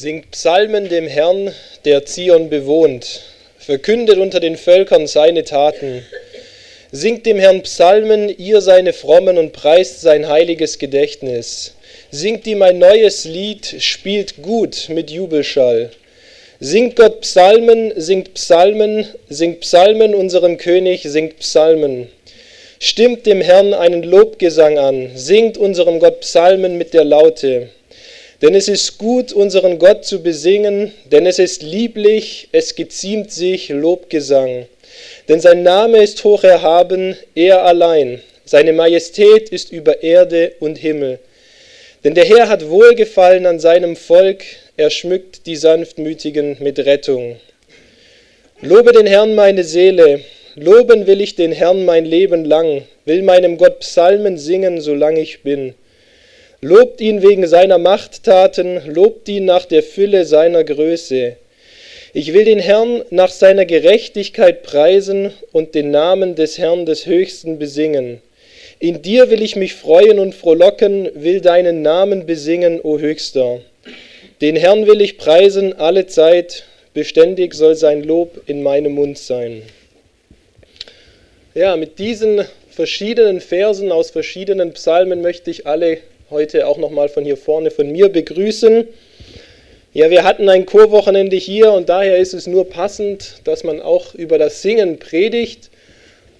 Singt Psalmen dem Herrn, der Zion bewohnt, verkündet unter den Völkern seine Taten. Singt dem Herrn Psalmen, ihr seine Frommen, und preist sein heiliges Gedächtnis. Singt ihm ein neues Lied, spielt gut mit Jubelschall. Singt Gott Psalmen, singt Psalmen, singt Psalmen unserem König, singt Psalmen. Stimmt dem Herrn einen Lobgesang an, singt unserem Gott Psalmen mit der Laute. Denn es ist gut, unseren Gott zu besingen, denn es ist lieblich, es geziemt sich Lobgesang. Denn sein Name ist hoch erhaben, er allein. Seine Majestät ist über Erde und Himmel. Denn der Herr hat Wohlgefallen an seinem Volk, er schmückt die Sanftmütigen mit Rettung. Lobe den Herrn meine Seele, loben will ich den Herrn mein Leben lang, will meinem Gott Psalmen singen, solange ich bin. Lobt ihn wegen seiner Machttaten, lobt ihn nach der Fülle seiner Größe. Ich will den Herrn nach seiner Gerechtigkeit preisen und den Namen des Herrn des Höchsten besingen. In dir will ich mich freuen und frohlocken, will deinen Namen besingen, o Höchster. Den Herrn will ich preisen alle Zeit, beständig soll sein Lob in meinem Mund sein. Ja, mit diesen verschiedenen Versen aus verschiedenen Psalmen möchte ich alle heute auch nochmal von hier vorne von mir begrüßen. Ja, wir hatten ein Chorwochenende hier und daher ist es nur passend, dass man auch über das Singen predigt.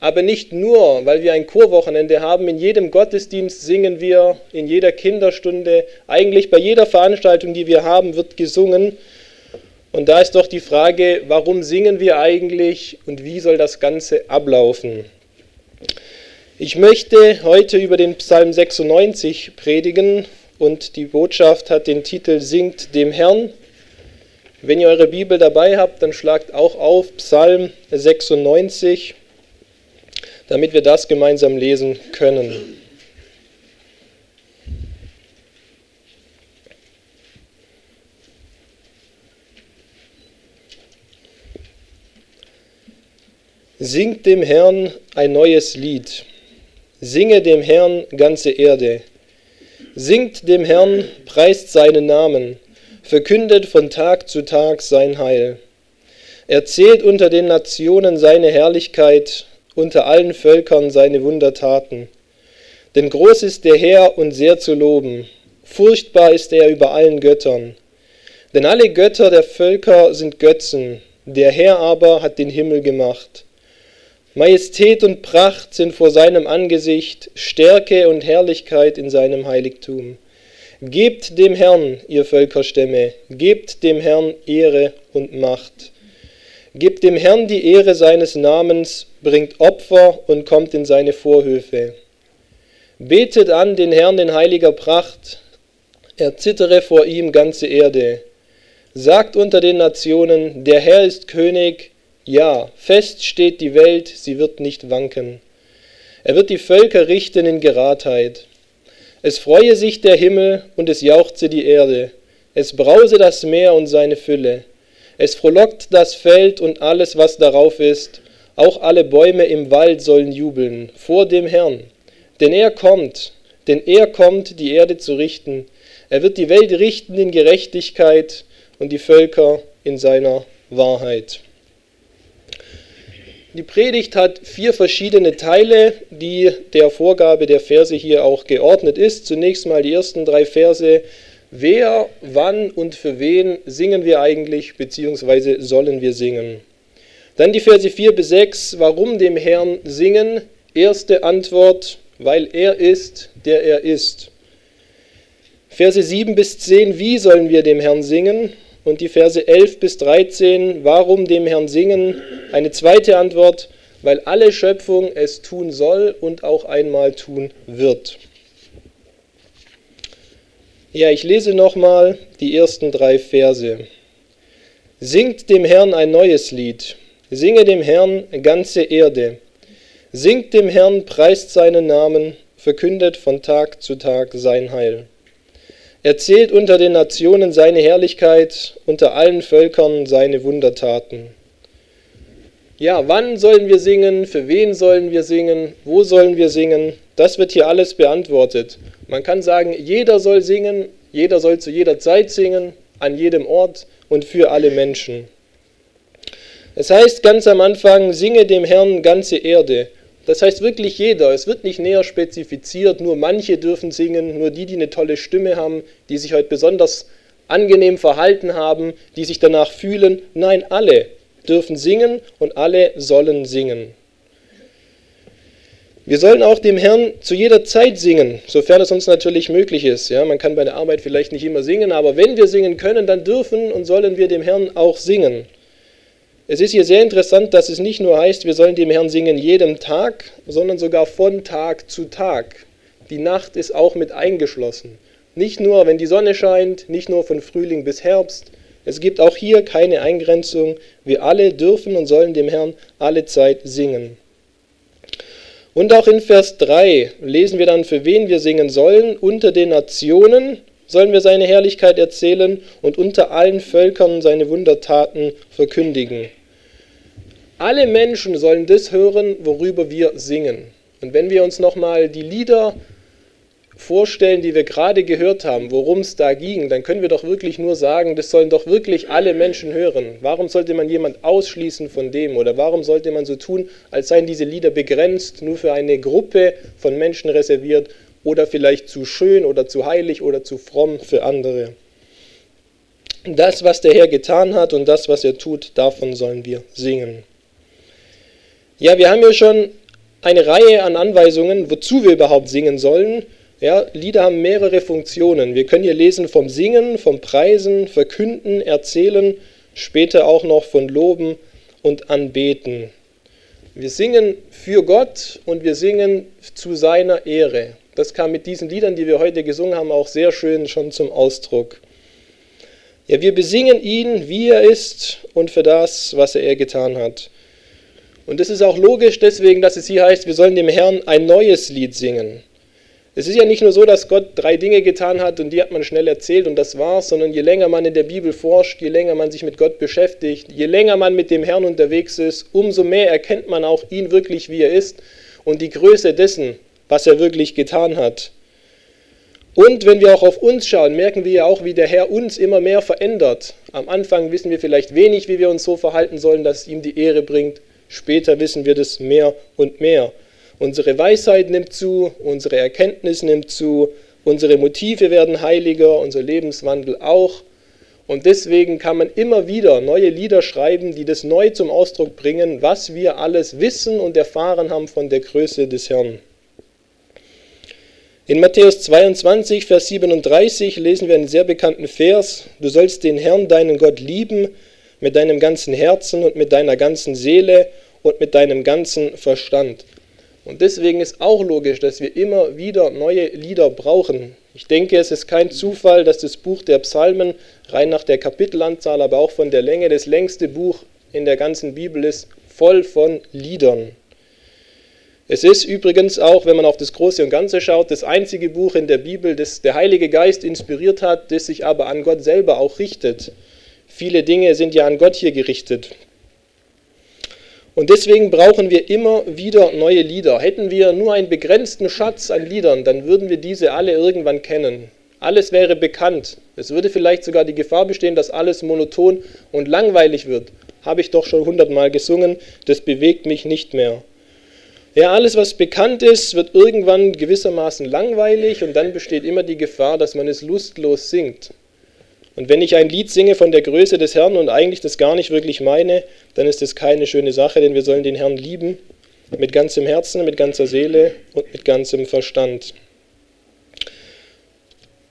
Aber nicht nur, weil wir ein Chorwochenende haben. In jedem Gottesdienst singen wir, in jeder Kinderstunde, eigentlich bei jeder Veranstaltung, die wir haben, wird gesungen. Und da ist doch die Frage, warum singen wir eigentlich und wie soll das Ganze ablaufen? Ich möchte heute über den Psalm 96 predigen und die Botschaft hat den Titel Singt dem Herrn. Wenn ihr eure Bibel dabei habt, dann schlagt auch auf Psalm 96, damit wir das gemeinsam lesen können. Singt dem Herrn ein neues Lied Singe dem Herrn ganze Erde. Singt dem Herrn, preist seinen Namen, verkündet von Tag zu Tag sein Heil. Erzählt unter den Nationen seine Herrlichkeit, unter allen Völkern seine Wundertaten. Denn groß ist der Herr und sehr zu loben, furchtbar ist er über allen Göttern. Denn alle Götter der Völker sind Götzen, der Herr aber hat den Himmel gemacht. Majestät und Pracht sind vor seinem Angesicht, Stärke und Herrlichkeit in seinem Heiligtum. Gebt dem Herrn, ihr Völkerstämme, gebt dem Herrn Ehre und Macht. Gebt dem Herrn die Ehre seines Namens, bringt Opfer und kommt in seine Vorhöfe. Betet an den Herrn in heiliger Pracht, erzittere vor ihm ganze Erde. Sagt unter den Nationen, der Herr ist König, ja, fest steht die Welt, sie wird nicht wanken. Er wird die Völker richten in Geradheit. Es freue sich der Himmel und es jauchze die Erde. Es brause das Meer und seine Fülle. Es frohlockt das Feld und alles, was darauf ist. Auch alle Bäume im Wald sollen jubeln vor dem Herrn. Denn er kommt, denn er kommt, die Erde zu richten. Er wird die Welt richten in Gerechtigkeit und die Völker in seiner Wahrheit. Die Predigt hat vier verschiedene Teile, die der Vorgabe der Verse hier auch geordnet ist. Zunächst mal die ersten drei Verse. Wer, wann und für wen singen wir eigentlich, beziehungsweise sollen wir singen? Dann die Verse 4 bis 6. Warum dem Herrn singen? Erste Antwort, weil er ist, der er ist. Verse 7 bis 10. Wie sollen wir dem Herrn singen? Und die Verse 11 bis 13, warum dem Herrn singen? Eine zweite Antwort, weil alle Schöpfung es tun soll und auch einmal tun wird. Ja, ich lese nochmal die ersten drei Verse. Singt dem Herrn ein neues Lied, singe dem Herrn ganze Erde. Singt dem Herrn, preist seinen Namen, verkündet von Tag zu Tag sein Heil. Erzählt unter den Nationen seine Herrlichkeit, unter allen Völkern seine Wundertaten. Ja, wann sollen wir singen? Für wen sollen wir singen? Wo sollen wir singen? Das wird hier alles beantwortet. Man kann sagen, jeder soll singen, jeder soll zu jeder Zeit singen, an jedem Ort und für alle Menschen. Es heißt ganz am Anfang, singe dem Herrn ganze Erde. Das heißt wirklich jeder. Es wird nicht näher spezifiziert, nur manche dürfen singen, nur die, die eine tolle Stimme haben, die sich heute besonders angenehm verhalten haben, die sich danach fühlen. Nein, alle dürfen singen und alle sollen singen. Wir sollen auch dem Herrn zu jeder Zeit singen, sofern es uns natürlich möglich ist. Ja, man kann bei der Arbeit vielleicht nicht immer singen, aber wenn wir singen können, dann dürfen und sollen wir dem Herrn auch singen. Es ist hier sehr interessant, dass es nicht nur heißt, wir sollen dem Herrn singen jedem Tag, sondern sogar von Tag zu Tag. Die Nacht ist auch mit eingeschlossen. Nicht nur, wenn die Sonne scheint, nicht nur von Frühling bis Herbst. Es gibt auch hier keine Eingrenzung. Wir alle dürfen und sollen dem Herrn alle Zeit singen. Und auch in Vers 3 lesen wir dann, für wen wir singen sollen. Unter den Nationen sollen wir seine Herrlichkeit erzählen und unter allen Völkern seine Wundertaten verkündigen. Alle Menschen sollen das hören, worüber wir singen. Und wenn wir uns nochmal die Lieder vorstellen, die wir gerade gehört haben, worum es da ging, dann können wir doch wirklich nur sagen, das sollen doch wirklich alle Menschen hören. Warum sollte man jemand ausschließen von dem? Oder warum sollte man so tun, als seien diese Lieder begrenzt, nur für eine Gruppe von Menschen reserviert oder vielleicht zu schön oder zu heilig oder zu fromm für andere? Das, was der Herr getan hat und das, was er tut, davon sollen wir singen. Ja, wir haben ja schon eine Reihe an Anweisungen, wozu wir überhaupt singen sollen. Ja, Lieder haben mehrere Funktionen. Wir können hier lesen vom Singen, vom Preisen, Verkünden, Erzählen, später auch noch von Loben und Anbeten. Wir singen für Gott und wir singen zu seiner Ehre. Das kam mit diesen Liedern, die wir heute gesungen haben, auch sehr schön schon zum Ausdruck. Ja, wir besingen ihn, wie er ist und für das, was er getan hat. Und das ist auch logisch deswegen, dass es hier heißt, wir sollen dem Herrn ein neues Lied singen. Es ist ja nicht nur so, dass Gott drei Dinge getan hat und die hat man schnell erzählt und das war's, sondern je länger man in der Bibel forscht, je länger man sich mit Gott beschäftigt, je länger man mit dem Herrn unterwegs ist, umso mehr erkennt man auch ihn wirklich, wie er ist und die Größe dessen, was er wirklich getan hat. Und wenn wir auch auf uns schauen, merken wir ja auch, wie der Herr uns immer mehr verändert. Am Anfang wissen wir vielleicht wenig, wie wir uns so verhalten sollen, dass es ihm die Ehre bringt. Später wissen wir das mehr und mehr. Unsere Weisheit nimmt zu, unsere Erkenntnis nimmt zu, unsere Motive werden heiliger, unser Lebenswandel auch. Und deswegen kann man immer wieder neue Lieder schreiben, die das neu zum Ausdruck bringen, was wir alles wissen und erfahren haben von der Größe des Herrn. In Matthäus 22, Vers 37 lesen wir einen sehr bekannten Vers. Du sollst den Herrn, deinen Gott, lieben mit deinem ganzen Herzen und mit deiner ganzen Seele und mit deinem ganzen Verstand. Und deswegen ist auch logisch, dass wir immer wieder neue Lieder brauchen. Ich denke, es ist kein Zufall, dass das Buch der Psalmen rein nach der Kapitelanzahl, aber auch von der Länge das längste Buch in der ganzen Bibel ist, voll von Liedern. Es ist übrigens auch, wenn man auf das Große und Ganze schaut, das einzige Buch in der Bibel, das der Heilige Geist inspiriert hat, das sich aber an Gott selber auch richtet. Viele Dinge sind ja an Gott hier gerichtet. Und deswegen brauchen wir immer wieder neue Lieder. Hätten wir nur einen begrenzten Schatz an Liedern, dann würden wir diese alle irgendwann kennen. Alles wäre bekannt. Es würde vielleicht sogar die Gefahr bestehen, dass alles monoton und langweilig wird. Habe ich doch schon hundertmal gesungen, das bewegt mich nicht mehr. Ja, alles, was bekannt ist, wird irgendwann gewissermaßen langweilig und dann besteht immer die Gefahr, dass man es lustlos singt. Und wenn ich ein Lied singe von der Größe des Herrn und eigentlich das gar nicht wirklich meine, dann ist das keine schöne Sache, denn wir sollen den Herrn lieben mit ganzem Herzen, mit ganzer Seele und mit ganzem Verstand.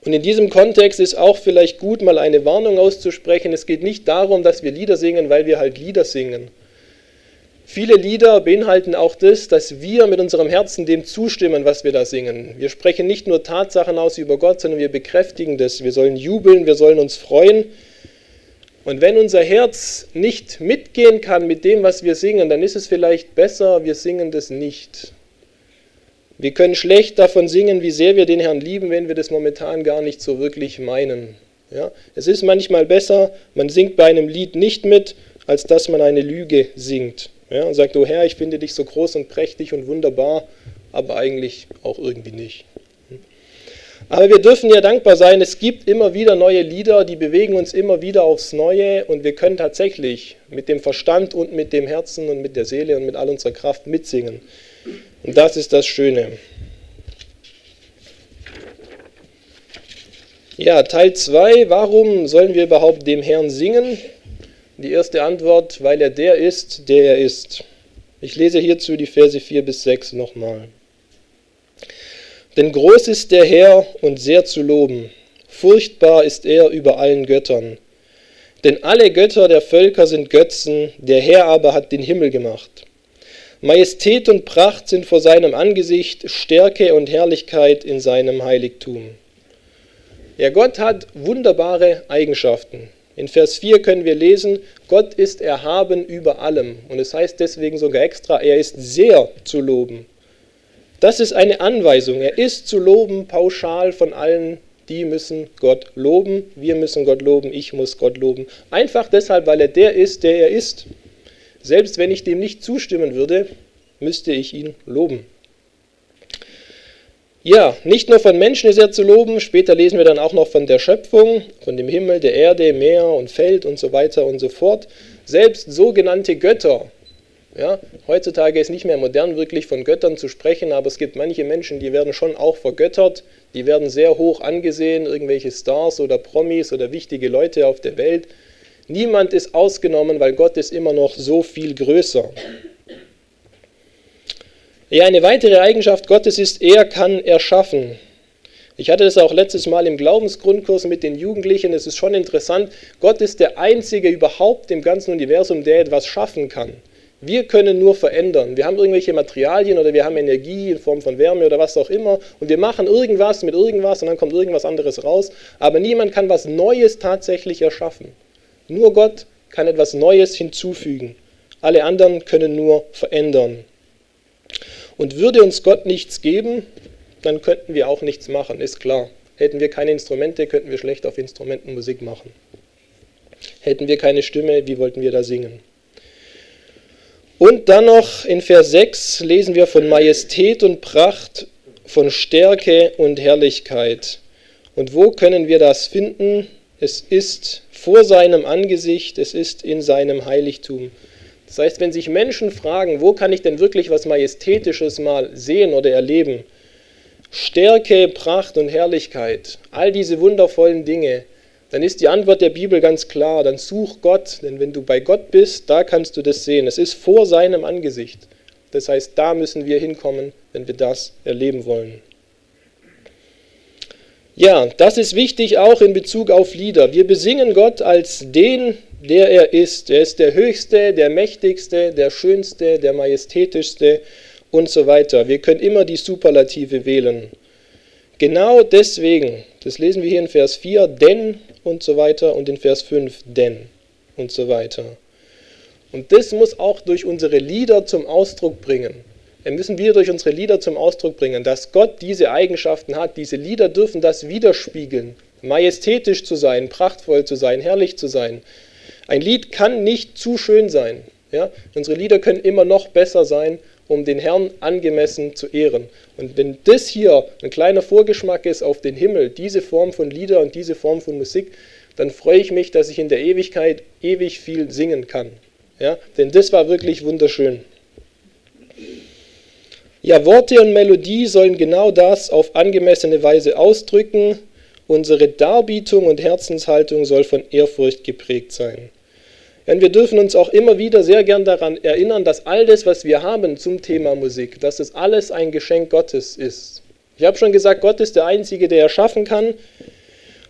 Und in diesem Kontext ist auch vielleicht gut, mal eine Warnung auszusprechen. Es geht nicht darum, dass wir Lieder singen, weil wir halt Lieder singen, Viele Lieder beinhalten auch das, dass wir mit unserem Herzen dem zustimmen, was wir da singen. Wir sprechen nicht nur Tatsachen aus über Gott, sondern wir bekräftigen das. Wir sollen jubeln, wir sollen uns freuen. Und wenn unser Herz nicht mitgehen kann mit dem, was wir singen, dann ist es vielleicht besser, wir singen das nicht. Wir können schlecht davon singen, wie sehr wir den Herrn lieben, wenn wir das momentan gar nicht so wirklich meinen. Ja? Es ist manchmal besser, man singt bei einem Lied nicht mit, als dass man eine Lüge singt. Ja, und sagt, oh Herr, ich finde dich so groß und prächtig und wunderbar, aber eigentlich auch irgendwie nicht. Aber wir dürfen ja dankbar sein, es gibt immer wieder neue Lieder, die bewegen uns immer wieder aufs Neue und wir können tatsächlich mit dem Verstand und mit dem Herzen und mit der Seele und mit all unserer Kraft mitsingen. Und das ist das Schöne. Ja, Teil 2, warum sollen wir überhaupt dem Herrn singen? Die erste Antwort, weil er der ist, der er ist. Ich lese hierzu die Verse 4 bis 6 nochmal. Denn groß ist der Herr und sehr zu loben, furchtbar ist er über allen Göttern. Denn alle Götter der Völker sind Götzen, der Herr aber hat den Himmel gemacht. Majestät und Pracht sind vor seinem Angesicht, Stärke und Herrlichkeit in seinem Heiligtum. Ja, Gott hat wunderbare Eigenschaften. In Vers 4 können wir lesen, Gott ist erhaben über allem. Und es heißt deswegen sogar extra, er ist sehr zu loben. Das ist eine Anweisung. Er ist zu loben pauschal von allen, die müssen Gott loben. Wir müssen Gott loben, ich muss Gott loben. Einfach deshalb, weil er der ist, der er ist. Selbst wenn ich dem nicht zustimmen würde, müsste ich ihn loben. Ja, nicht nur von Menschen ist er zu loben, später lesen wir dann auch noch von der Schöpfung, von dem Himmel, der Erde, Meer und Feld und so weiter und so fort. Selbst sogenannte Götter ja, heutzutage ist nicht mehr modern, wirklich von Göttern zu sprechen, aber es gibt manche Menschen, die werden schon auch vergöttert, die werden sehr hoch angesehen, irgendwelche Stars oder Promis oder wichtige Leute auf der Welt. Niemand ist ausgenommen, weil Gott ist immer noch so viel größer. Ja, eine weitere Eigenschaft Gottes ist, er kann erschaffen. Ich hatte das auch letztes Mal im Glaubensgrundkurs mit den Jugendlichen. Es ist schon interessant. Gott ist der Einzige überhaupt im ganzen Universum, der etwas schaffen kann. Wir können nur verändern. Wir haben irgendwelche Materialien oder wir haben Energie in Form von Wärme oder was auch immer und wir machen irgendwas mit irgendwas und dann kommt irgendwas anderes raus. Aber niemand kann was Neues tatsächlich erschaffen. Nur Gott kann etwas Neues hinzufügen. Alle anderen können nur verändern. Und würde uns Gott nichts geben, dann könnten wir auch nichts machen, ist klar. Hätten wir keine Instrumente, könnten wir schlecht auf Instrumenten Musik machen. Hätten wir keine Stimme, wie wollten wir da singen? Und dann noch in Vers 6 lesen wir von Majestät und Pracht, von Stärke und Herrlichkeit. Und wo können wir das finden? Es ist vor seinem Angesicht, es ist in seinem Heiligtum. Das heißt, wenn sich Menschen fragen, wo kann ich denn wirklich was Majestätisches mal sehen oder erleben? Stärke, Pracht und Herrlichkeit, all diese wundervollen Dinge, dann ist die Antwort der Bibel ganz klar. Dann such Gott, denn wenn du bei Gott bist, da kannst du das sehen. Es ist vor seinem Angesicht. Das heißt, da müssen wir hinkommen, wenn wir das erleben wollen. Ja, das ist wichtig auch in Bezug auf Lieder. Wir besingen Gott als den, der er ist. Er ist der Höchste, der Mächtigste, der Schönste, der Majestätischste und so weiter. Wir können immer die Superlative wählen. Genau deswegen, das lesen wir hier in Vers 4, denn und so weiter und in Vers 5 denn und so weiter. Und das muss auch durch unsere Lieder zum Ausdruck bringen. Wir müssen wir durch unsere Lieder zum Ausdruck bringen, dass Gott diese Eigenschaften hat. Diese Lieder dürfen das widerspiegeln. Majestätisch zu sein, prachtvoll zu sein, herrlich zu sein. Ein Lied kann nicht zu schön sein. Ja? Unsere Lieder können immer noch besser sein, um den Herrn angemessen zu ehren. Und wenn das hier ein kleiner Vorgeschmack ist auf den Himmel, diese Form von Lieder und diese Form von Musik, dann freue ich mich, dass ich in der Ewigkeit ewig viel singen kann. Ja? Denn das war wirklich wunderschön. Ja, Worte und Melodie sollen genau das auf angemessene Weise ausdrücken. Unsere Darbietung und Herzenshaltung soll von Ehrfurcht geprägt sein. Denn wir dürfen uns auch immer wieder sehr gern daran erinnern, dass all das, was wir haben zum Thema Musik, dass es alles ein Geschenk Gottes ist. Ich habe schon gesagt, Gott ist der Einzige, der erschaffen kann.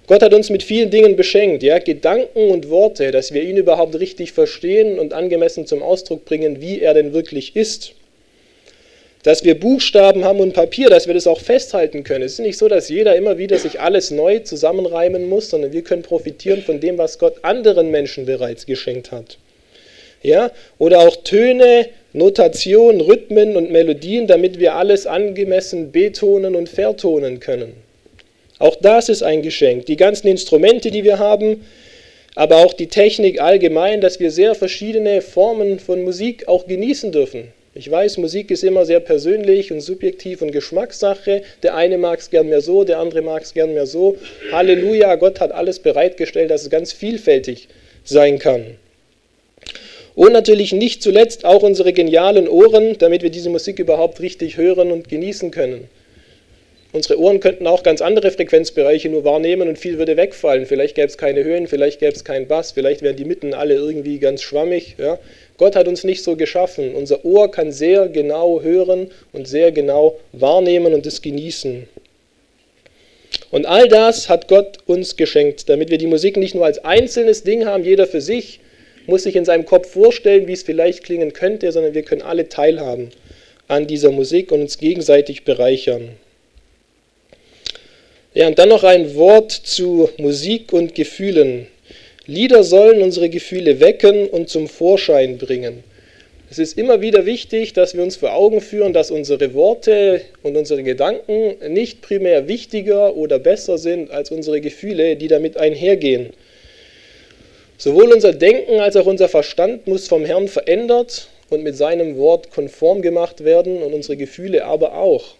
Gott hat uns mit vielen Dingen beschenkt, ja, Gedanken und Worte, dass wir ihn überhaupt richtig verstehen und angemessen zum Ausdruck bringen, wie er denn wirklich ist dass wir Buchstaben haben und Papier, dass wir das auch festhalten können. Es ist nicht so, dass jeder immer wieder sich alles neu zusammenreimen muss, sondern wir können profitieren von dem, was Gott anderen Menschen bereits geschenkt hat. Ja? Oder auch Töne, Notation, Rhythmen und Melodien, damit wir alles angemessen betonen und vertonen können. Auch das ist ein Geschenk. Die ganzen Instrumente, die wir haben, aber auch die Technik allgemein, dass wir sehr verschiedene Formen von Musik auch genießen dürfen. Ich weiß, Musik ist immer sehr persönlich und subjektiv und Geschmackssache. Der eine mag es gern mehr so, der andere mag es gern mehr so. Halleluja, Gott hat alles bereitgestellt, dass es ganz vielfältig sein kann. Und natürlich nicht zuletzt auch unsere genialen Ohren, damit wir diese Musik überhaupt richtig hören und genießen können. Unsere Ohren könnten auch ganz andere Frequenzbereiche nur wahrnehmen und viel würde wegfallen. Vielleicht gäbe es keine Höhen, vielleicht gäbe es keinen Bass, vielleicht wären die Mitten alle irgendwie ganz schwammig. Ja. Gott hat uns nicht so geschaffen. Unser Ohr kann sehr genau hören und sehr genau wahrnehmen und es genießen. Und all das hat Gott uns geschenkt, damit wir die Musik nicht nur als einzelnes Ding haben, jeder für sich, muss sich in seinem Kopf vorstellen, wie es vielleicht klingen könnte, sondern wir können alle teilhaben an dieser Musik und uns gegenseitig bereichern. Ja, und dann noch ein Wort zu Musik und Gefühlen. Lieder sollen unsere Gefühle wecken und zum Vorschein bringen. Es ist immer wieder wichtig, dass wir uns vor Augen führen, dass unsere Worte und unsere Gedanken nicht primär wichtiger oder besser sind als unsere Gefühle, die damit einhergehen. Sowohl unser Denken als auch unser Verstand muss vom Herrn verändert und mit seinem Wort konform gemacht werden und unsere Gefühle aber auch.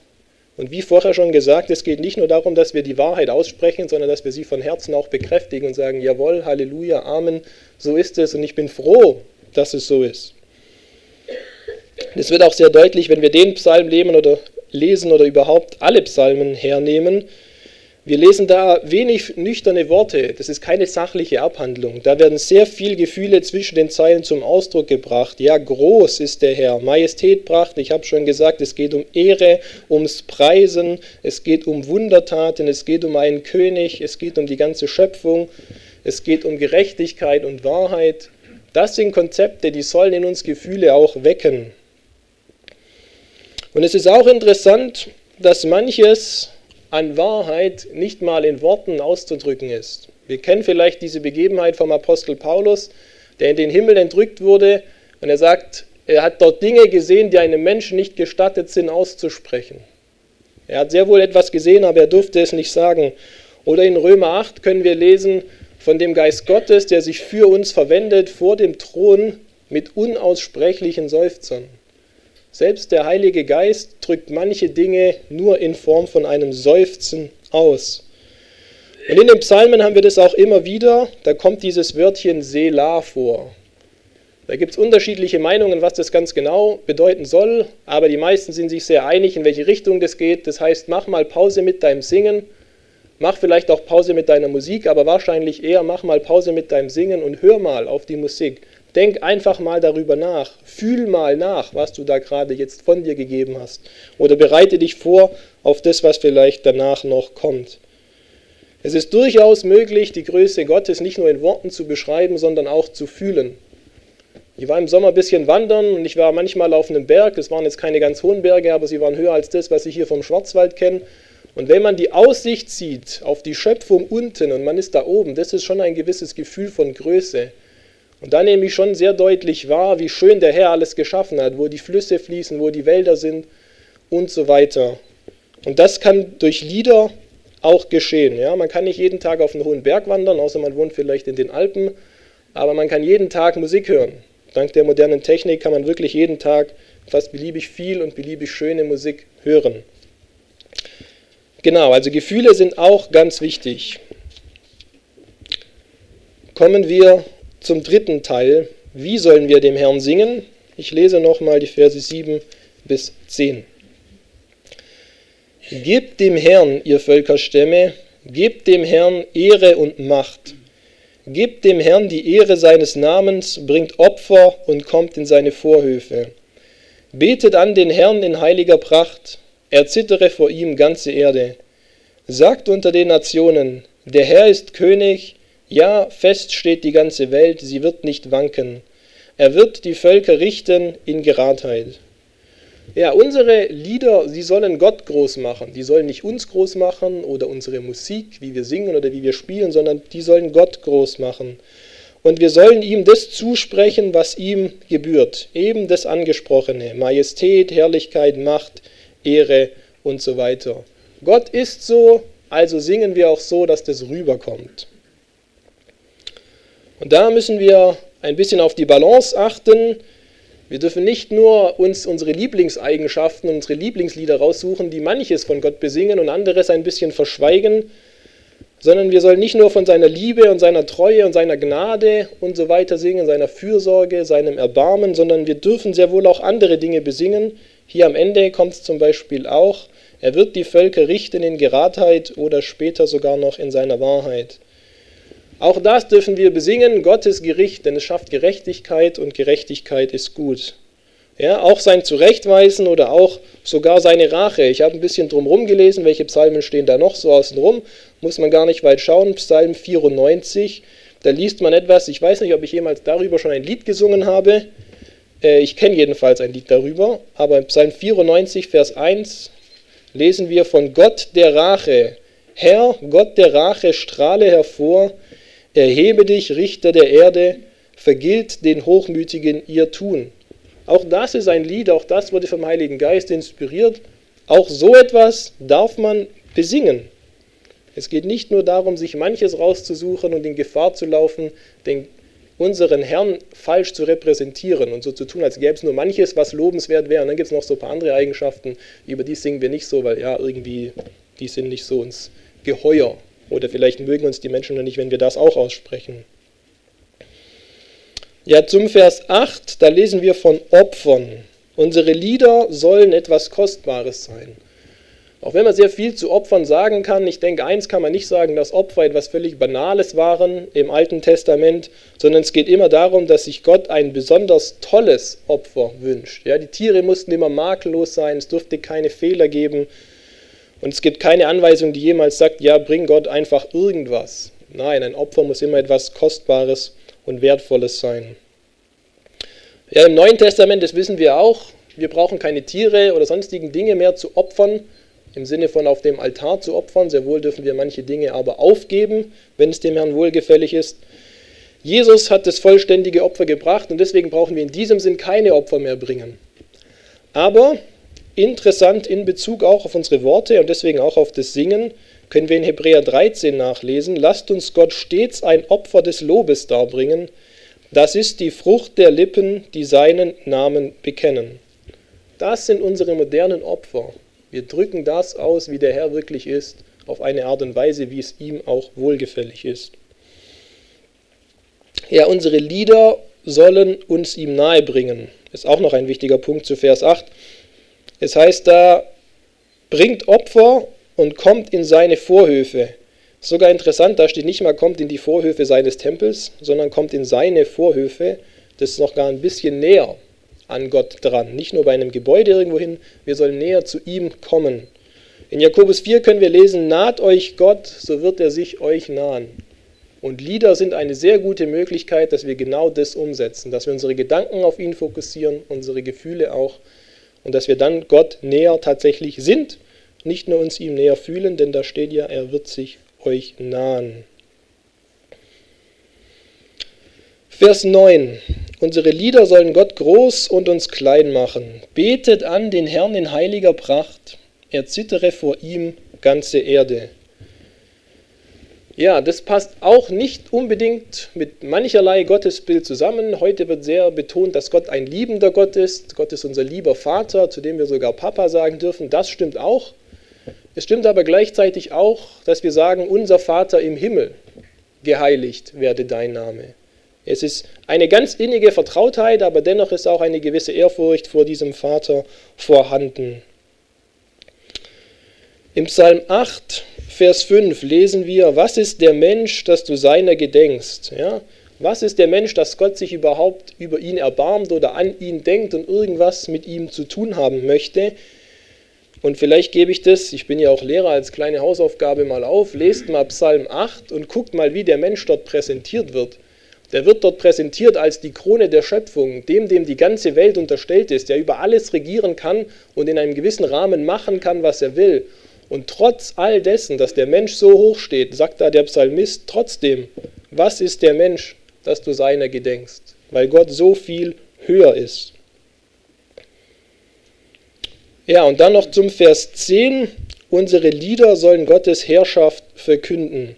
Und wie vorher schon gesagt, es geht nicht nur darum, dass wir die Wahrheit aussprechen, sondern dass wir sie von Herzen auch bekräftigen und sagen, jawohl, Halleluja, Amen, so ist es und ich bin froh, dass es so ist. Es wird auch sehr deutlich, wenn wir den Psalm lesen oder lesen oder überhaupt alle Psalmen hernehmen, wir lesen da wenig nüchterne Worte, das ist keine sachliche Abhandlung. Da werden sehr viele Gefühle zwischen den Zeilen zum Ausdruck gebracht. Ja, groß ist der Herr, Majestät bracht, ich habe schon gesagt, es geht um Ehre, ums Preisen, es geht um Wundertaten, es geht um einen König, es geht um die ganze Schöpfung, es geht um Gerechtigkeit und Wahrheit. Das sind Konzepte, die sollen in uns Gefühle auch wecken. Und es ist auch interessant, dass manches an Wahrheit nicht mal in Worten auszudrücken ist. Wir kennen vielleicht diese Begebenheit vom Apostel Paulus, der in den Himmel entrückt wurde und er sagt, er hat dort Dinge gesehen, die einem Menschen nicht gestattet sind auszusprechen. Er hat sehr wohl etwas gesehen, aber er durfte es nicht sagen. Oder in Römer 8 können wir lesen von dem Geist Gottes, der sich für uns verwendet vor dem Thron mit unaussprechlichen Seufzern. Selbst der Heilige Geist drückt manche Dinge nur in Form von einem Seufzen aus. Und in den Psalmen haben wir das auch immer wieder, da kommt dieses Wörtchen Selah vor. Da gibt es unterschiedliche Meinungen, was das ganz genau bedeuten soll, aber die meisten sind sich sehr einig, in welche Richtung das geht. Das heißt, mach mal Pause mit deinem Singen, mach vielleicht auch Pause mit deiner Musik, aber wahrscheinlich eher mach mal Pause mit deinem Singen und hör mal auf die Musik. Denk einfach mal darüber nach. Fühl mal nach, was du da gerade jetzt von dir gegeben hast. Oder bereite dich vor auf das, was vielleicht danach noch kommt. Es ist durchaus möglich, die Größe Gottes nicht nur in Worten zu beschreiben, sondern auch zu fühlen. Ich war im Sommer ein bisschen wandern und ich war manchmal auf einem Berg. Es waren jetzt keine ganz hohen Berge, aber sie waren höher als das, was ich hier vom Schwarzwald kenne. Und wenn man die Aussicht sieht auf die Schöpfung unten und man ist da oben, das ist schon ein gewisses Gefühl von Größe. Und da nehme ich schon sehr deutlich wahr, wie schön der Herr alles geschaffen hat, wo die Flüsse fließen, wo die Wälder sind und so weiter. Und das kann durch Lieder auch geschehen. Ja? Man kann nicht jeden Tag auf einen hohen Berg wandern, außer man wohnt vielleicht in den Alpen, aber man kann jeden Tag Musik hören. Dank der modernen Technik kann man wirklich jeden Tag fast beliebig viel und beliebig schöne Musik hören. Genau, also Gefühle sind auch ganz wichtig. Kommen wir zum dritten Teil. Wie sollen wir dem Herrn singen? Ich lese nochmal die Verse 7 bis 10. Gebt dem Herrn, ihr Völkerstämme, gebt dem Herrn Ehre und Macht. Gebt dem Herrn die Ehre seines Namens, bringt Opfer und kommt in seine Vorhöfe. Betet an den Herrn in heiliger Pracht, erzittere vor ihm ganze Erde. Sagt unter den Nationen, der Herr ist König, ja, fest steht die ganze Welt, sie wird nicht wanken. Er wird die Völker richten in Geradheit. Ja, unsere Lieder, sie sollen Gott groß machen. Die sollen nicht uns groß machen oder unsere Musik, wie wir singen oder wie wir spielen, sondern die sollen Gott groß machen. Und wir sollen ihm das zusprechen, was ihm gebührt. Eben das Angesprochene. Majestät, Herrlichkeit, Macht, Ehre und so weiter. Gott ist so, also singen wir auch so, dass das rüberkommt. Und da müssen wir ein bisschen auf die Balance achten. Wir dürfen nicht nur uns unsere Lieblingseigenschaften, unsere Lieblingslieder raussuchen, die manches von Gott besingen und anderes ein bisschen verschweigen, sondern wir sollen nicht nur von seiner Liebe und seiner Treue und seiner Gnade und so weiter singen, seiner Fürsorge, seinem Erbarmen, sondern wir dürfen sehr wohl auch andere Dinge besingen. Hier am Ende kommt es zum Beispiel auch, er wird die Völker richten in Geradheit oder später sogar noch in seiner Wahrheit. Auch das dürfen wir besingen, Gottes Gericht, denn es schafft Gerechtigkeit und Gerechtigkeit ist gut. Ja, auch sein Zurechtweisen oder auch sogar seine Rache. Ich habe ein bisschen drumherum gelesen, welche Psalmen stehen da noch so außenrum. Muss man gar nicht weit schauen. Psalm 94, da liest man etwas. Ich weiß nicht, ob ich jemals darüber schon ein Lied gesungen habe. Äh, ich kenne jedenfalls ein Lied darüber. Aber in Psalm 94, Vers 1 lesen wir von Gott der Rache. Herr, Gott der Rache, strahle hervor Erhebe dich, Richter der Erde, vergilt den Hochmütigen ihr Tun. Auch das ist ein Lied, auch das wurde vom Heiligen Geist inspiriert. Auch so etwas darf man besingen. Es geht nicht nur darum, sich manches rauszusuchen und in Gefahr zu laufen, den, unseren Herrn falsch zu repräsentieren und so zu tun, als gäbe es nur manches, was lobenswert wäre. Und dann gibt es noch so ein paar andere Eigenschaften, über die singen wir nicht so, weil ja, irgendwie, die sind nicht so uns geheuer. Oder vielleicht mögen uns die Menschen noch nicht, wenn wir das auch aussprechen. Ja, zum Vers 8, da lesen wir von Opfern. Unsere Lieder sollen etwas Kostbares sein. Auch wenn man sehr viel zu Opfern sagen kann, ich denke, eins kann man nicht sagen, dass Opfer etwas völlig Banales waren im Alten Testament, sondern es geht immer darum, dass sich Gott ein besonders tolles Opfer wünscht. Ja, die Tiere mussten immer makellos sein, es durfte keine Fehler geben, und es gibt keine Anweisung, die jemals sagt, ja, bring Gott einfach irgendwas. Nein, ein Opfer muss immer etwas Kostbares und Wertvolles sein. Ja, im Neuen Testament, das wissen wir auch, wir brauchen keine Tiere oder sonstigen Dinge mehr zu opfern, im Sinne von auf dem Altar zu opfern. Sehr wohl dürfen wir manche Dinge aber aufgeben, wenn es dem Herrn wohlgefällig ist. Jesus hat das vollständige Opfer gebracht und deswegen brauchen wir in diesem Sinn keine Opfer mehr bringen. Aber interessant in Bezug auch auf unsere Worte und deswegen auch auf das Singen, können wir in Hebräer 13 nachlesen, lasst uns Gott stets ein Opfer des Lobes darbringen, das ist die Frucht der Lippen, die seinen Namen bekennen. Das sind unsere modernen Opfer. Wir drücken das aus, wie der Herr wirklich ist, auf eine Art und Weise, wie es ihm auch wohlgefällig ist. Ja, unsere Lieder sollen uns ihm nahebringen. Ist auch noch ein wichtiger Punkt zu Vers 8. Es heißt da, bringt Opfer und kommt in seine Vorhöfe. Sogar interessant, da steht nicht mal, kommt in die Vorhöfe seines Tempels, sondern kommt in seine Vorhöfe. Das ist noch gar ein bisschen näher an Gott dran. Nicht nur bei einem Gebäude irgendwohin, wir sollen näher zu ihm kommen. In Jakobus 4 können wir lesen, naht euch Gott, so wird er sich euch nahen. Und Lieder sind eine sehr gute Möglichkeit, dass wir genau das umsetzen, dass wir unsere Gedanken auf ihn fokussieren, unsere Gefühle auch und dass wir dann Gott näher tatsächlich sind, nicht nur uns ihm näher fühlen, denn da steht ja, er wird sich euch nahen. Vers 9. Unsere Lieder sollen Gott groß und uns klein machen. Betet an den Herrn in heiliger Pracht. Er zittere vor ihm ganze Erde. Ja, das passt auch nicht unbedingt mit mancherlei Gottesbild zusammen. Heute wird sehr betont, dass Gott ein liebender Gott ist. Gott ist unser lieber Vater, zu dem wir sogar Papa sagen dürfen. Das stimmt auch. Es stimmt aber gleichzeitig auch, dass wir sagen, unser Vater im Himmel, geheiligt werde dein Name. Es ist eine ganz innige Vertrautheit, aber dennoch ist auch eine gewisse Ehrfurcht vor diesem Vater vorhanden. Im Psalm 8 Vers 5 lesen wir, was ist der Mensch, dass du seiner gedenkst? Ja? Was ist der Mensch, dass Gott sich überhaupt über ihn erbarmt oder an ihn denkt und irgendwas mit ihm zu tun haben möchte? Und vielleicht gebe ich das, ich bin ja auch Lehrer, als kleine Hausaufgabe mal auf, lest mal Psalm 8 und guckt mal, wie der Mensch dort präsentiert wird. Der wird dort präsentiert als die Krone der Schöpfung, dem, dem die ganze Welt unterstellt ist, der über alles regieren kann und in einem gewissen Rahmen machen kann, was er will. Und trotz all dessen, dass der Mensch so hoch steht, sagt da der Psalmist trotzdem, was ist der Mensch, dass du seiner gedenkst? Weil Gott so viel höher ist. Ja, und dann noch zum Vers 10. Unsere Lieder sollen Gottes Herrschaft verkünden.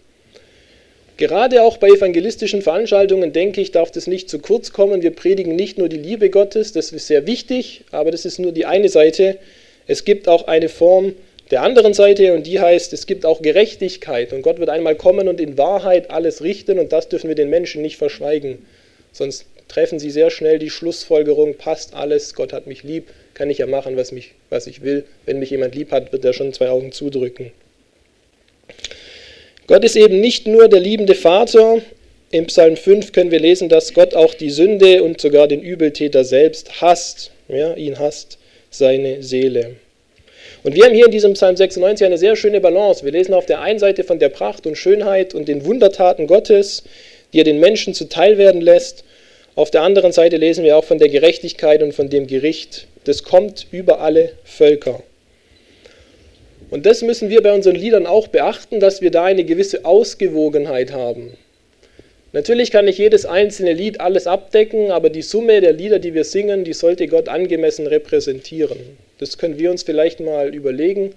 Gerade auch bei evangelistischen Veranstaltungen, denke ich, darf das nicht zu kurz kommen. Wir predigen nicht nur die Liebe Gottes, das ist sehr wichtig, aber das ist nur die eine Seite. Es gibt auch eine Form der anderen Seite und die heißt, es gibt auch Gerechtigkeit und Gott wird einmal kommen und in Wahrheit alles richten und das dürfen wir den Menschen nicht verschweigen. Sonst treffen sie sehr schnell die Schlussfolgerung, passt alles, Gott hat mich lieb, kann ich ja machen, was, mich, was ich will. Wenn mich jemand lieb hat, wird er schon zwei Augen zudrücken. Gott ist eben nicht nur der liebende Vater. Im Psalm 5 können wir lesen, dass Gott auch die Sünde und sogar den Übeltäter selbst hasst. Ja, ihn hasst seine Seele. Und wir haben hier in diesem Psalm 96 eine sehr schöne Balance. Wir lesen auf der einen Seite von der Pracht und Schönheit und den Wundertaten Gottes, die er den Menschen zuteil werden lässt. Auf der anderen Seite lesen wir auch von der Gerechtigkeit und von dem Gericht. Das kommt über alle Völker. Und das müssen wir bei unseren Liedern auch beachten, dass wir da eine gewisse Ausgewogenheit haben. Natürlich kann nicht jedes einzelne Lied alles abdecken, aber die Summe der Lieder, die wir singen, die sollte Gott angemessen repräsentieren. Das können wir uns vielleicht mal überlegen,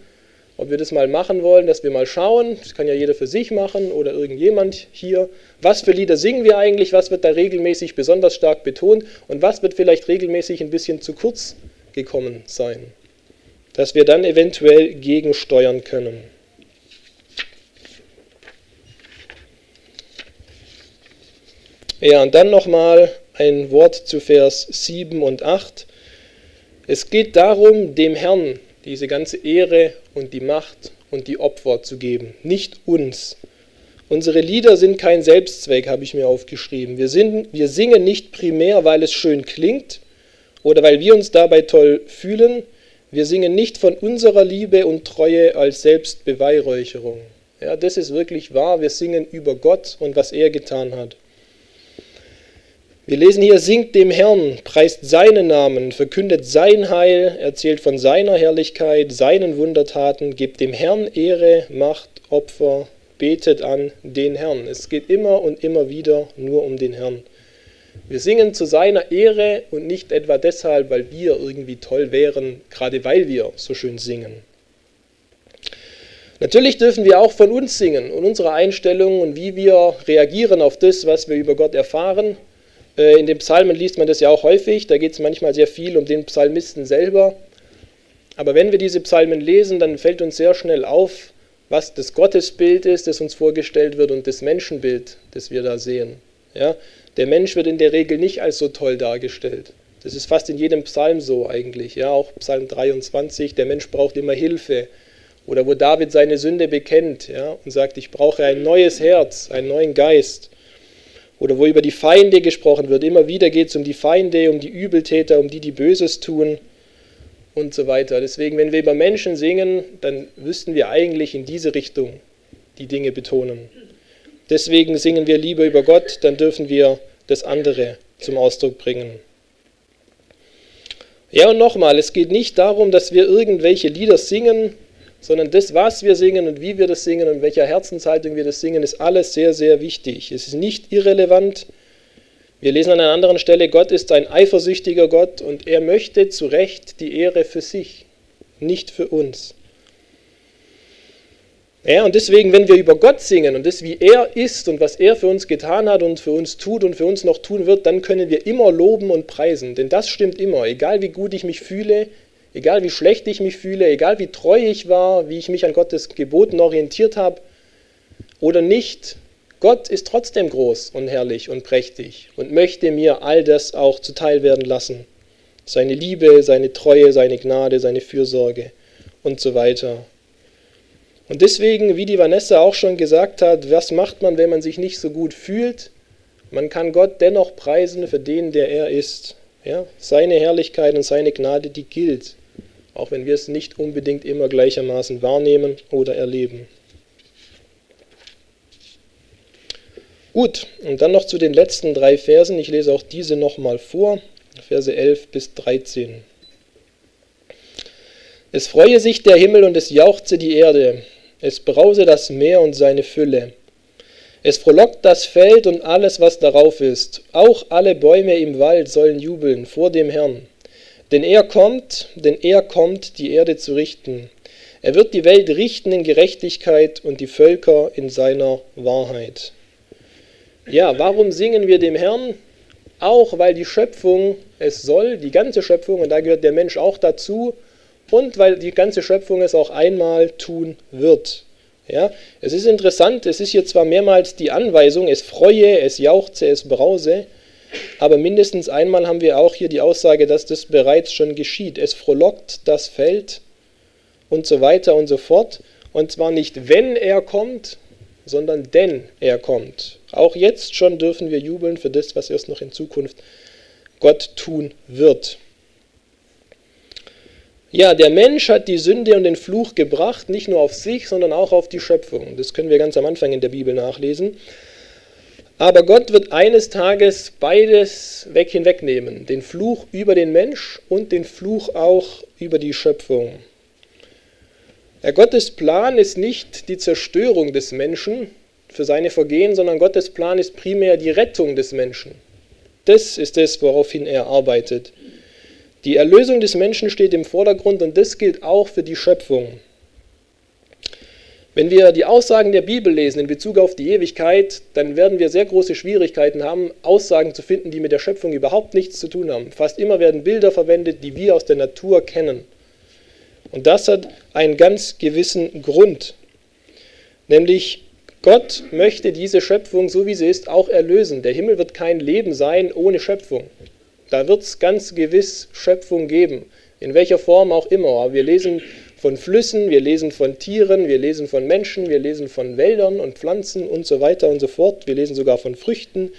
ob wir das mal machen wollen, dass wir mal schauen, das kann ja jeder für sich machen oder irgendjemand hier, was für Lieder singen wir eigentlich, was wird da regelmäßig besonders stark betont und was wird vielleicht regelmäßig ein bisschen zu kurz gekommen sein dass wir dann eventuell gegensteuern können. Ja, und dann nochmal ein Wort zu Vers 7 und 8. Es geht darum, dem Herrn diese ganze Ehre und die Macht und die Opfer zu geben, nicht uns. Unsere Lieder sind kein Selbstzweck, habe ich mir aufgeschrieben. Wir, sind, wir singen nicht primär, weil es schön klingt oder weil wir uns dabei toll fühlen, wir singen nicht von unserer Liebe und Treue als Selbstbeweihräucherung. Ja, das ist wirklich wahr. Wir singen über Gott und was er getan hat. Wir lesen hier, singt dem Herrn, preist seinen Namen, verkündet sein Heil, erzählt von seiner Herrlichkeit, seinen Wundertaten, gebt dem Herrn Ehre, Macht, Opfer, betet an den Herrn. Es geht immer und immer wieder nur um den Herrn. Wir singen zu seiner Ehre und nicht etwa deshalb, weil wir irgendwie toll wären, gerade weil wir so schön singen. Natürlich dürfen wir auch von uns singen und unserer Einstellung und wie wir reagieren auf das, was wir über Gott erfahren. Äh, in den Psalmen liest man das ja auch häufig, da geht es manchmal sehr viel um den Psalmisten selber. Aber wenn wir diese Psalmen lesen, dann fällt uns sehr schnell auf, was das Gottesbild ist, das uns vorgestellt wird und das Menschenbild, das wir da sehen. Ja? Der Mensch wird in der Regel nicht als so toll dargestellt. Das ist fast in jedem Psalm so eigentlich. Ja, auch Psalm 23, der Mensch braucht immer Hilfe. Oder wo David seine Sünde bekennt ja, und sagt, ich brauche ein neues Herz, einen neuen Geist. Oder wo über die Feinde gesprochen wird. Immer wieder geht es um die Feinde, um die Übeltäter, um die, die Böses tun und so weiter. Deswegen, wenn wir über Menschen singen, dann müssten wir eigentlich in diese Richtung die Dinge betonen. Deswegen singen wir lieber über Gott, dann dürfen wir das andere zum Ausdruck bringen. Ja, und nochmal, es geht nicht darum, dass wir irgendwelche Lieder singen, sondern das, was wir singen und wie wir das singen und welcher Herzenshaltung wir das singen, ist alles sehr, sehr wichtig. Es ist nicht irrelevant. Wir lesen an einer anderen Stelle, Gott ist ein eifersüchtiger Gott und er möchte zu Recht die Ehre für sich, nicht für uns. Ja, und deswegen, wenn wir über Gott singen und das, wie er ist und was er für uns getan hat und für uns tut und für uns noch tun wird, dann können wir immer loben und preisen. Denn das stimmt immer. Egal wie gut ich mich fühle, egal wie schlecht ich mich fühle, egal wie treu ich war, wie ich mich an Gottes Geboten orientiert habe oder nicht, Gott ist trotzdem groß und herrlich und prächtig und möchte mir all das auch zuteil werden lassen. Seine Liebe, seine Treue, seine Gnade, seine Fürsorge und so weiter. Und deswegen, wie die Vanessa auch schon gesagt hat, was macht man, wenn man sich nicht so gut fühlt? Man kann Gott dennoch preisen für den, der er ist. Ja? Seine Herrlichkeit und seine Gnade, die gilt, auch wenn wir es nicht unbedingt immer gleichermaßen wahrnehmen oder erleben. Gut, und dann noch zu den letzten drei Versen. Ich lese auch diese nochmal vor, Verse 11 bis 13. Es freue sich der Himmel und es jauchze die Erde, es brause das Meer und seine Fülle. Es frohlockt das Feld und alles, was darauf ist. Auch alle Bäume im Wald sollen jubeln vor dem Herrn. Denn er kommt, denn er kommt, die Erde zu richten. Er wird die Welt richten in Gerechtigkeit und die Völker in seiner Wahrheit. Ja, warum singen wir dem Herrn? Auch weil die Schöpfung es soll, die ganze Schöpfung, und da gehört der Mensch auch dazu, und weil die ganze Schöpfung es auch einmal tun wird. Ja, es ist interessant, es ist hier zwar mehrmals die Anweisung, es freue, es jauchze, es brause, aber mindestens einmal haben wir auch hier die Aussage, dass das bereits schon geschieht. Es frohlockt das Feld und so weiter und so fort. Und zwar nicht, wenn er kommt, sondern denn er kommt. Auch jetzt schon dürfen wir jubeln für das, was erst noch in Zukunft Gott tun wird. Ja, der Mensch hat die Sünde und den Fluch gebracht, nicht nur auf sich, sondern auch auf die Schöpfung. Das können wir ganz am Anfang in der Bibel nachlesen. Aber Gott wird eines Tages beides weg hinwegnehmen, den Fluch über den Mensch und den Fluch auch über die Schöpfung. Der Gottes Plan ist nicht die Zerstörung des Menschen für seine Vergehen, sondern Gottes Plan ist primär die Rettung des Menschen. Das ist es, woraufhin er arbeitet. Die Erlösung des Menschen steht im Vordergrund und das gilt auch für die Schöpfung. Wenn wir die Aussagen der Bibel lesen in Bezug auf die Ewigkeit, dann werden wir sehr große Schwierigkeiten haben, Aussagen zu finden, die mit der Schöpfung überhaupt nichts zu tun haben. Fast immer werden Bilder verwendet, die wir aus der Natur kennen. Und das hat einen ganz gewissen Grund. Nämlich Gott möchte diese Schöpfung, so wie sie ist, auch erlösen. Der Himmel wird kein Leben sein ohne Schöpfung. Da wird es ganz gewiss Schöpfung geben, in welcher Form auch immer. Aber wir lesen von Flüssen, wir lesen von Tieren, wir lesen von Menschen, wir lesen von Wäldern und Pflanzen und so weiter und so fort. Wir lesen sogar von Früchten.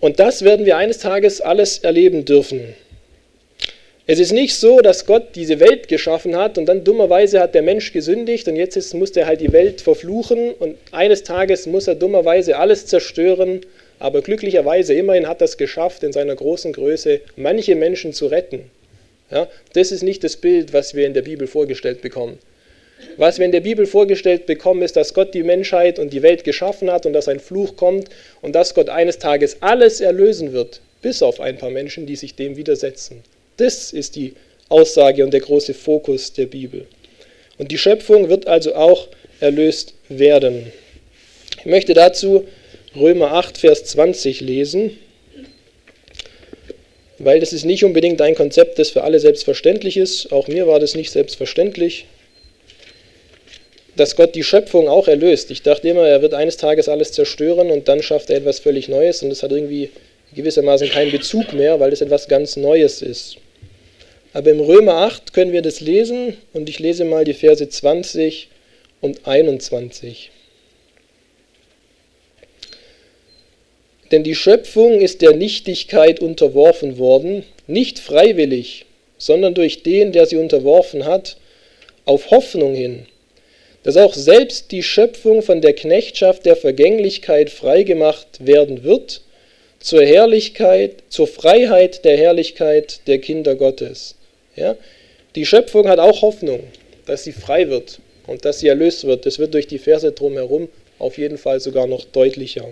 Und das werden wir eines Tages alles erleben dürfen. Es ist nicht so, dass Gott diese Welt geschaffen hat und dann dummerweise hat der Mensch gesündigt und jetzt ist, muss er halt die Welt verfluchen und eines Tages muss er dummerweise alles zerstören aber glücklicherweise immerhin hat er es geschafft, in seiner großen Größe manche Menschen zu retten. Ja, das ist nicht das Bild, was wir in der Bibel vorgestellt bekommen. Was wir in der Bibel vorgestellt bekommen, ist, dass Gott die Menschheit und die Welt geschaffen hat und dass ein Fluch kommt und dass Gott eines Tages alles erlösen wird, bis auf ein paar Menschen, die sich dem widersetzen. Das ist die Aussage und der große Fokus der Bibel. Und die Schöpfung wird also auch erlöst werden. Ich möchte dazu Römer 8, Vers 20 lesen, weil das ist nicht unbedingt ein Konzept, das für alle selbstverständlich ist. Auch mir war das nicht selbstverständlich, dass Gott die Schöpfung auch erlöst. Ich dachte immer, er wird eines Tages alles zerstören und dann schafft er etwas völlig Neues und das hat irgendwie gewissermaßen keinen Bezug mehr, weil das etwas ganz Neues ist. Aber im Römer 8 können wir das lesen und ich lese mal die Verse 20 und 21. Denn die Schöpfung ist der Nichtigkeit unterworfen worden, nicht freiwillig, sondern durch den, der sie unterworfen hat, auf Hoffnung hin, dass auch selbst die Schöpfung von der Knechtschaft der Vergänglichkeit freigemacht werden wird, zur Herrlichkeit, zur Freiheit der Herrlichkeit der Kinder Gottes. Ja? Die Schöpfung hat auch Hoffnung, dass sie frei wird und dass sie erlöst wird. Das wird durch die Verse drumherum auf jeden Fall sogar noch deutlicher.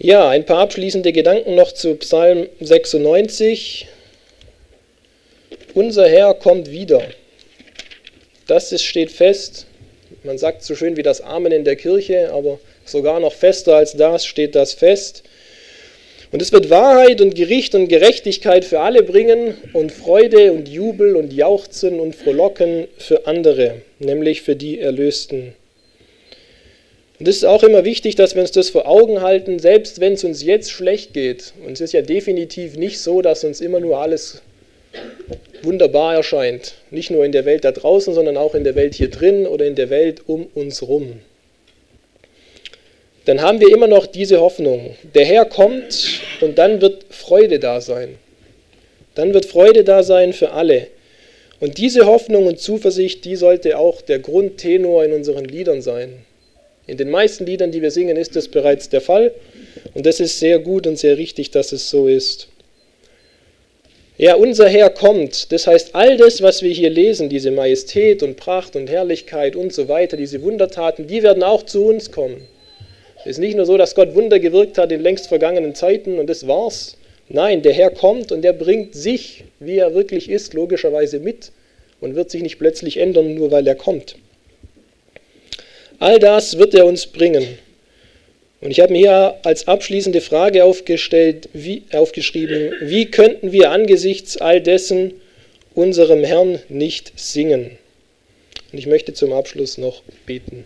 Ja, ein paar abschließende Gedanken noch zu Psalm 96. Unser Herr kommt wieder. Das ist, steht fest. Man sagt so schön wie das Amen in der Kirche, aber sogar noch fester als das steht das fest. Und es wird Wahrheit und Gericht und Gerechtigkeit für alle bringen und Freude und Jubel und Jauchzen und Frohlocken für andere, nämlich für die Erlösten. Und es ist auch immer wichtig, dass wir uns das vor Augen halten, selbst wenn es uns jetzt schlecht geht. Und es ist ja definitiv nicht so, dass uns immer nur alles wunderbar erscheint. Nicht nur in der Welt da draußen, sondern auch in der Welt hier drin oder in der Welt um uns rum. Dann haben wir immer noch diese Hoffnung. Der Herr kommt und dann wird Freude da sein. Dann wird Freude da sein für alle. Und diese Hoffnung und Zuversicht, die sollte auch der Grundtenor in unseren Liedern sein. In den meisten Liedern, die wir singen, ist das bereits der Fall. Und das ist sehr gut und sehr richtig, dass es so ist. Ja, unser Herr kommt. Das heißt, all das, was wir hier lesen, diese Majestät und Pracht und Herrlichkeit und so weiter, diese Wundertaten, die werden auch zu uns kommen. Es ist nicht nur so, dass Gott Wunder gewirkt hat in längst vergangenen Zeiten und das war's. Nein, der Herr kommt und er bringt sich, wie er wirklich ist, logischerweise mit und wird sich nicht plötzlich ändern, nur weil er kommt. All das wird er uns bringen. Und ich habe mir hier als abschließende Frage aufgestellt, wie, aufgeschrieben, wie könnten wir angesichts all dessen unserem Herrn nicht singen? Und ich möchte zum Abschluss noch beten.